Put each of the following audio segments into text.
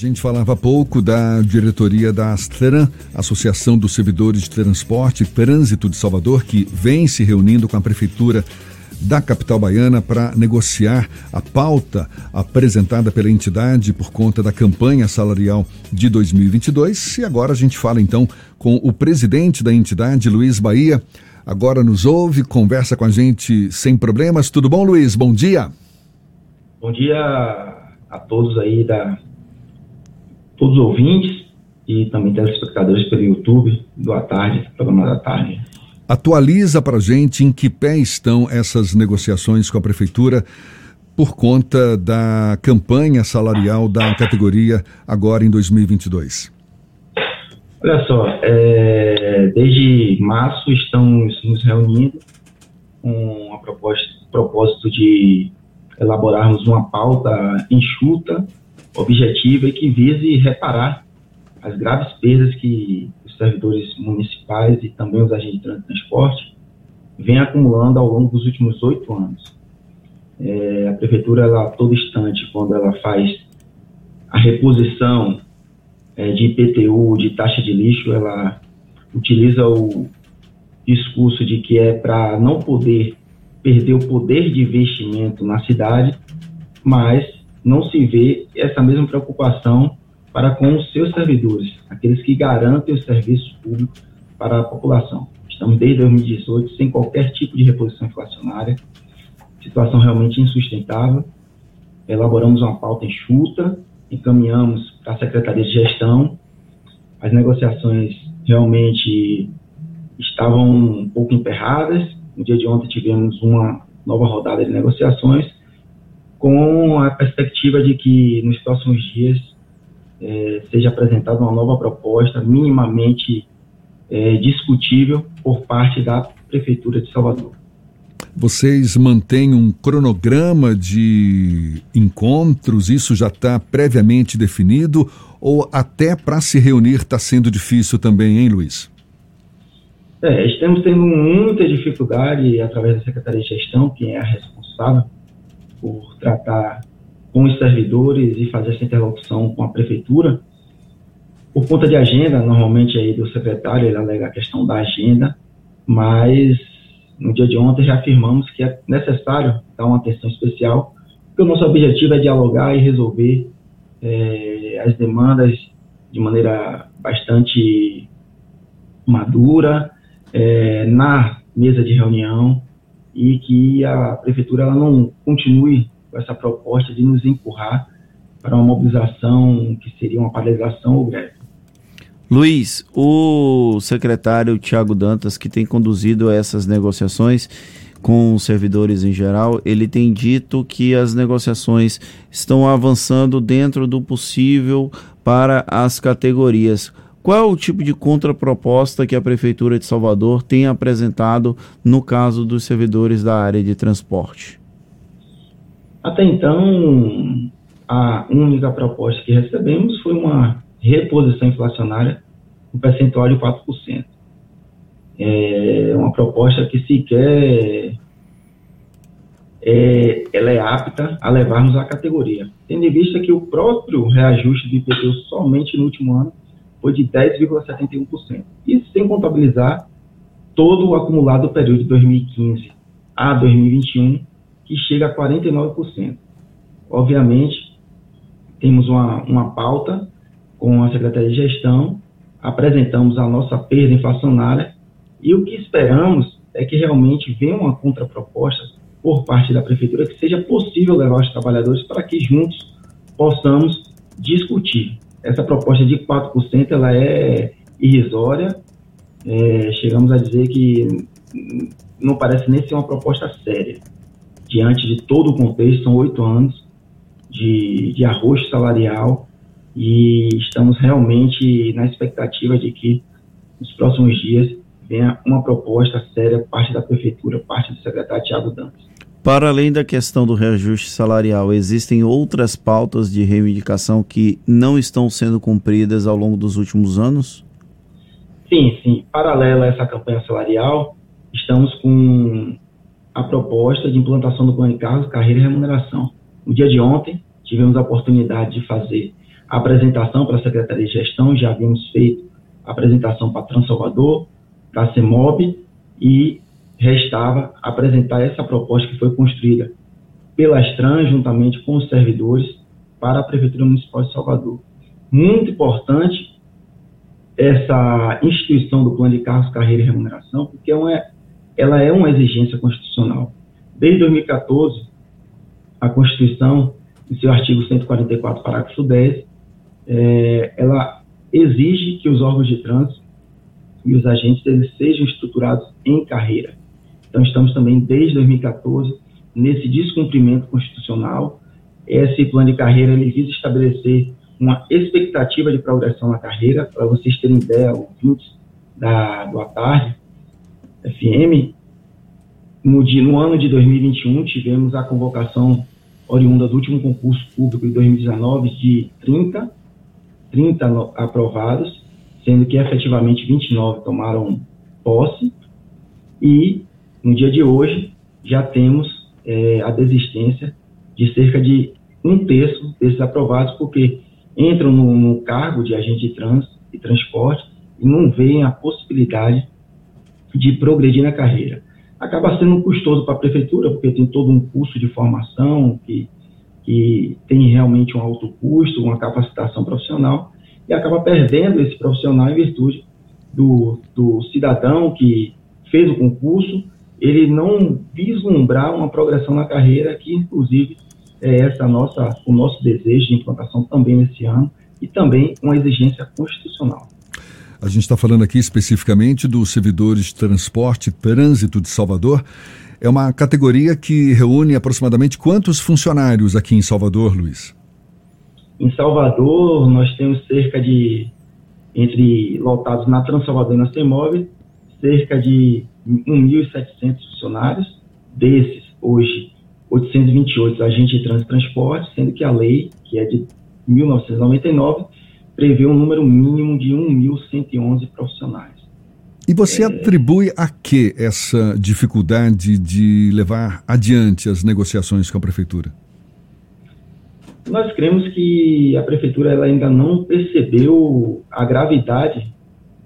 gente falava pouco da diretoria da Astran, Associação dos Servidores de Transporte e Trânsito de Salvador, que vem se reunindo com a Prefeitura da capital baiana para negociar a pauta apresentada pela entidade por conta da campanha salarial de 2022. E agora a gente fala então com o presidente da entidade, Luiz Bahia. Agora nos ouve, conversa com a gente sem problemas. Tudo bom, Luiz? Bom dia. Bom dia a todos aí da todos os ouvintes e também telespectadores pelo YouTube do À Tarde, programa da tarde. Atualiza para a gente em que pé estão essas negociações com a Prefeitura por conta da campanha salarial da categoria agora em 2022. Olha só, é, desde março estamos nos reunindo com a proposta, propósito de elaborarmos uma pauta enxuta, objetiva e que vise reparar as graves perdas que os servidores municipais e também os agentes de transporte vêm acumulando ao longo dos últimos oito anos. É, a prefeitura, ela, a todo instante, quando ela faz a reposição é, de IPTU, de taxa de lixo, ela utiliza o discurso de que é para não poder perder o poder de investimento na cidade, mas não se vê essa mesma preocupação para com os seus servidores, aqueles que garantem os serviços públicos para a população. Estamos desde 2018 sem qualquer tipo de reposição inflacionária, situação realmente insustentável. Elaboramos uma pauta enxuta, encaminhamos para a Secretaria de Gestão. As negociações realmente estavam um pouco emperradas. No dia de ontem tivemos uma nova rodada de negociações, com a perspectiva de que nos próximos dias é, seja apresentada uma nova proposta minimamente é, discutível por parte da Prefeitura de Salvador. Vocês mantêm um cronograma de encontros? Isso já está previamente definido? Ou até para se reunir está sendo difícil também, hein, Luiz? É, estamos tendo muita dificuldade através da Secretaria de Gestão, que é a responsável por tratar com os servidores e fazer essa interlocução com a prefeitura. Por conta de agenda, normalmente aí do secretário, ele alega a questão da agenda, mas no dia de ontem já afirmamos que é necessário dar uma atenção especial, porque o nosso objetivo é dialogar e resolver é, as demandas de maneira bastante madura, é, na mesa de reunião, e que a prefeitura ela não continue com essa proposta de nos empurrar para uma mobilização que seria uma paralisação ou greve. Luiz, o secretário Tiago Dantas, que tem conduzido essas negociações com os servidores em geral, ele tem dito que as negociações estão avançando dentro do possível para as categorias. Qual é o tipo de contraproposta que a Prefeitura de Salvador tem apresentado no caso dos servidores da área de transporte? Até então, a única proposta que recebemos foi uma reposição inflacionária no percentual de 4%. É uma proposta que sequer é, ela é apta a levarmos à categoria, tendo em vista que o próprio reajuste do IPTU somente no último ano foi de 10,71%. Isso sem contabilizar todo o acumulado do período de 2015 a 2021, que chega a 49%. Obviamente, temos uma, uma pauta com a Secretaria de Gestão, apresentamos a nossa perda inflacionária e o que esperamos é que realmente venha uma contraproposta por parte da Prefeitura que seja possível levar os trabalhadores para que juntos possamos discutir essa proposta de 4% ela é irrisória. É, chegamos a dizer que não parece nem ser uma proposta séria. Diante de todo o contexto, são oito anos de, de arroz salarial e estamos realmente na expectativa de que nos próximos dias venha uma proposta séria, parte da Prefeitura, parte do secretário Tiago Dantas. Para além da questão do reajuste salarial, existem outras pautas de reivindicação que não estão sendo cumpridas ao longo dos últimos anos? Sim, sim. Paralela a essa campanha salarial, estamos com a proposta de implantação do plano de cargos, carreira e remuneração. No dia de ontem, tivemos a oportunidade de fazer a apresentação para a Secretaria de Gestão, já havíamos feito a apresentação para Transalvador, para a CEMOB, e restava apresentar essa proposta que foi construída pelas trans, juntamente com os servidores, para a Prefeitura Municipal de Salvador. Muito importante essa instituição do Plano de Cargos, Carreira e Remuneração, porque é ela é uma exigência constitucional. Desde 2014, a Constituição, em seu artigo 144, parágrafo 10, é, ela exige que os órgãos de trânsito e os agentes eles sejam estruturados em carreira. Então, estamos também, desde 2014, nesse descumprimento constitucional. Esse plano de carreira ele visa estabelecer uma expectativa de progressão na carreira. Para vocês terem ideia, ouvintes da, do Atarde FM, no, dia, no ano de 2021, tivemos a convocação oriunda do último concurso público de 2019 de 30, 30 aprovados, sendo que efetivamente 29 tomaram posse, e no dia de hoje já temos é, a desistência de cerca de um terço desses aprovados, porque entram no, no cargo de agente de trânsito e transporte e não veem a possibilidade de progredir na carreira. Acaba sendo custoso para a prefeitura, porque tem todo um curso de formação que, que tem realmente um alto custo, uma capacitação profissional, e acaba perdendo esse profissional em virtude do, do cidadão que fez o concurso, ele não vislumbrar uma progressão na carreira, que inclusive é essa nossa, o nosso desejo de implantação também nesse ano, e também uma exigência constitucional. A gente está falando aqui especificamente dos servidores de transporte e trânsito de Salvador. É uma categoria que reúne aproximadamente quantos funcionários aqui em Salvador, Luiz? Em Salvador, nós temos cerca de, entre lotados na Transalvador e na CEMOV, cerca de 1.700 funcionários. Desses, hoje, 828 agentes de trânsito e transporte, sendo que a lei, que é de 1999, prevê um número mínimo de 1.111 profissionais. E você é... atribui a que essa dificuldade de levar adiante as negociações com a prefeitura? Nós cremos que a prefeitura ela ainda não percebeu a gravidade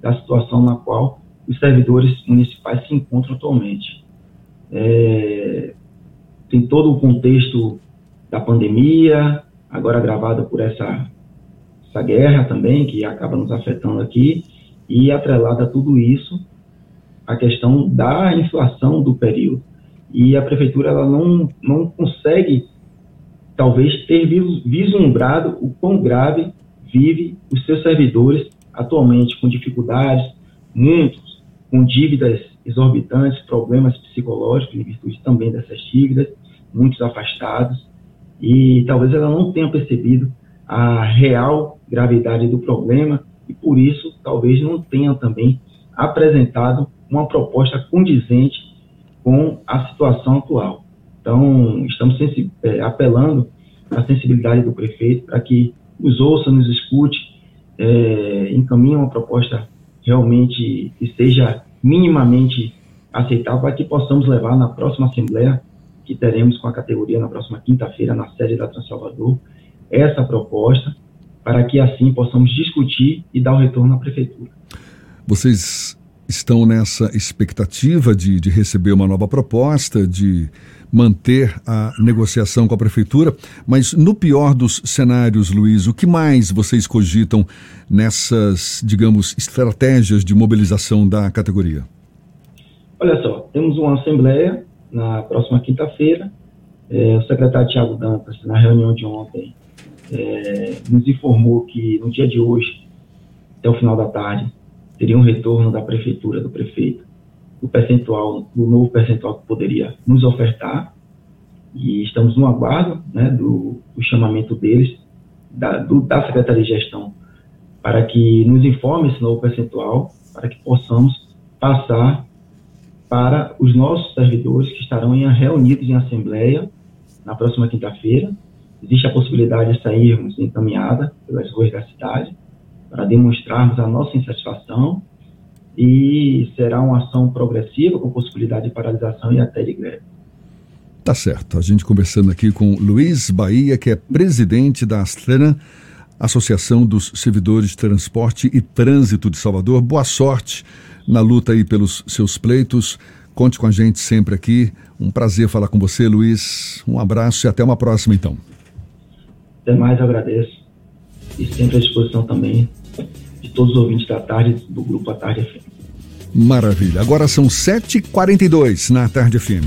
da situação na qual os servidores municipais se encontram atualmente. É, tem todo o contexto da pandemia, agora agravada por essa essa guerra também, que acaba nos afetando aqui, e atrelada a tudo isso, a questão da inflação do período. E a prefeitura ela não, não consegue, talvez, ter vislumbrado o quão grave vive os seus servidores atualmente, com dificuldades, muitos com dívidas exorbitantes, problemas psicológicos em virtude também dessas dívidas, muitos afastados, e talvez ela não tenha percebido a real gravidade do problema e por isso talvez não tenha também apresentado uma proposta condizente com a situação atual. Então, estamos é, apelando à sensibilidade do prefeito para que nos ouça, nos escute, é, encaminhe uma proposta realmente que seja minimamente aceitável para que possamos levar na próxima Assembleia, que teremos com a categoria na próxima quinta-feira, na sede da Transalvador, essa proposta para que assim possamos discutir e dar o retorno à prefeitura. Vocês estão nessa expectativa de, de receber uma nova proposta, de manter a negociação com a prefeitura, mas no pior dos cenários, Luiz, o que mais vocês cogitam nessas, digamos, estratégias de mobilização da categoria? Olha só, temos uma assembleia na próxima quinta-feira. É, o secretário Tiago Dantas, na reunião de ontem, é, nos informou que no dia de hoje, até o final da tarde, teria um retorno da prefeitura, do prefeito, do percentual, do novo percentual que poderia nos ofertar. E estamos no aguardo né, do, do chamamento deles, da, do, da Secretaria de Gestão, para que nos informe esse novo percentual, para que possamos passar para os nossos servidores que estarão em, reunidos em assembleia na próxima quinta-feira existe a possibilidade de sairmos encaminhada pelas ruas da cidade para demonstrarmos a nossa insatisfação e será uma ação progressiva com possibilidade de paralisação e até de greve. Tá certo. A gente conversando aqui com Luiz Bahia, que é presidente da Astran, Associação dos Servidores de Transporte e Trânsito de Salvador. Boa sorte na luta aí pelos seus pleitos. Conte com a gente sempre aqui. Um prazer falar com você, Luiz. Um abraço e até uma próxima, então. Até mais, eu agradeço. E sempre à disposição também de todos os ouvintes da tarde do Grupo A Tarde FM. Maravilha. Agora são 7h42 na Tarde FM.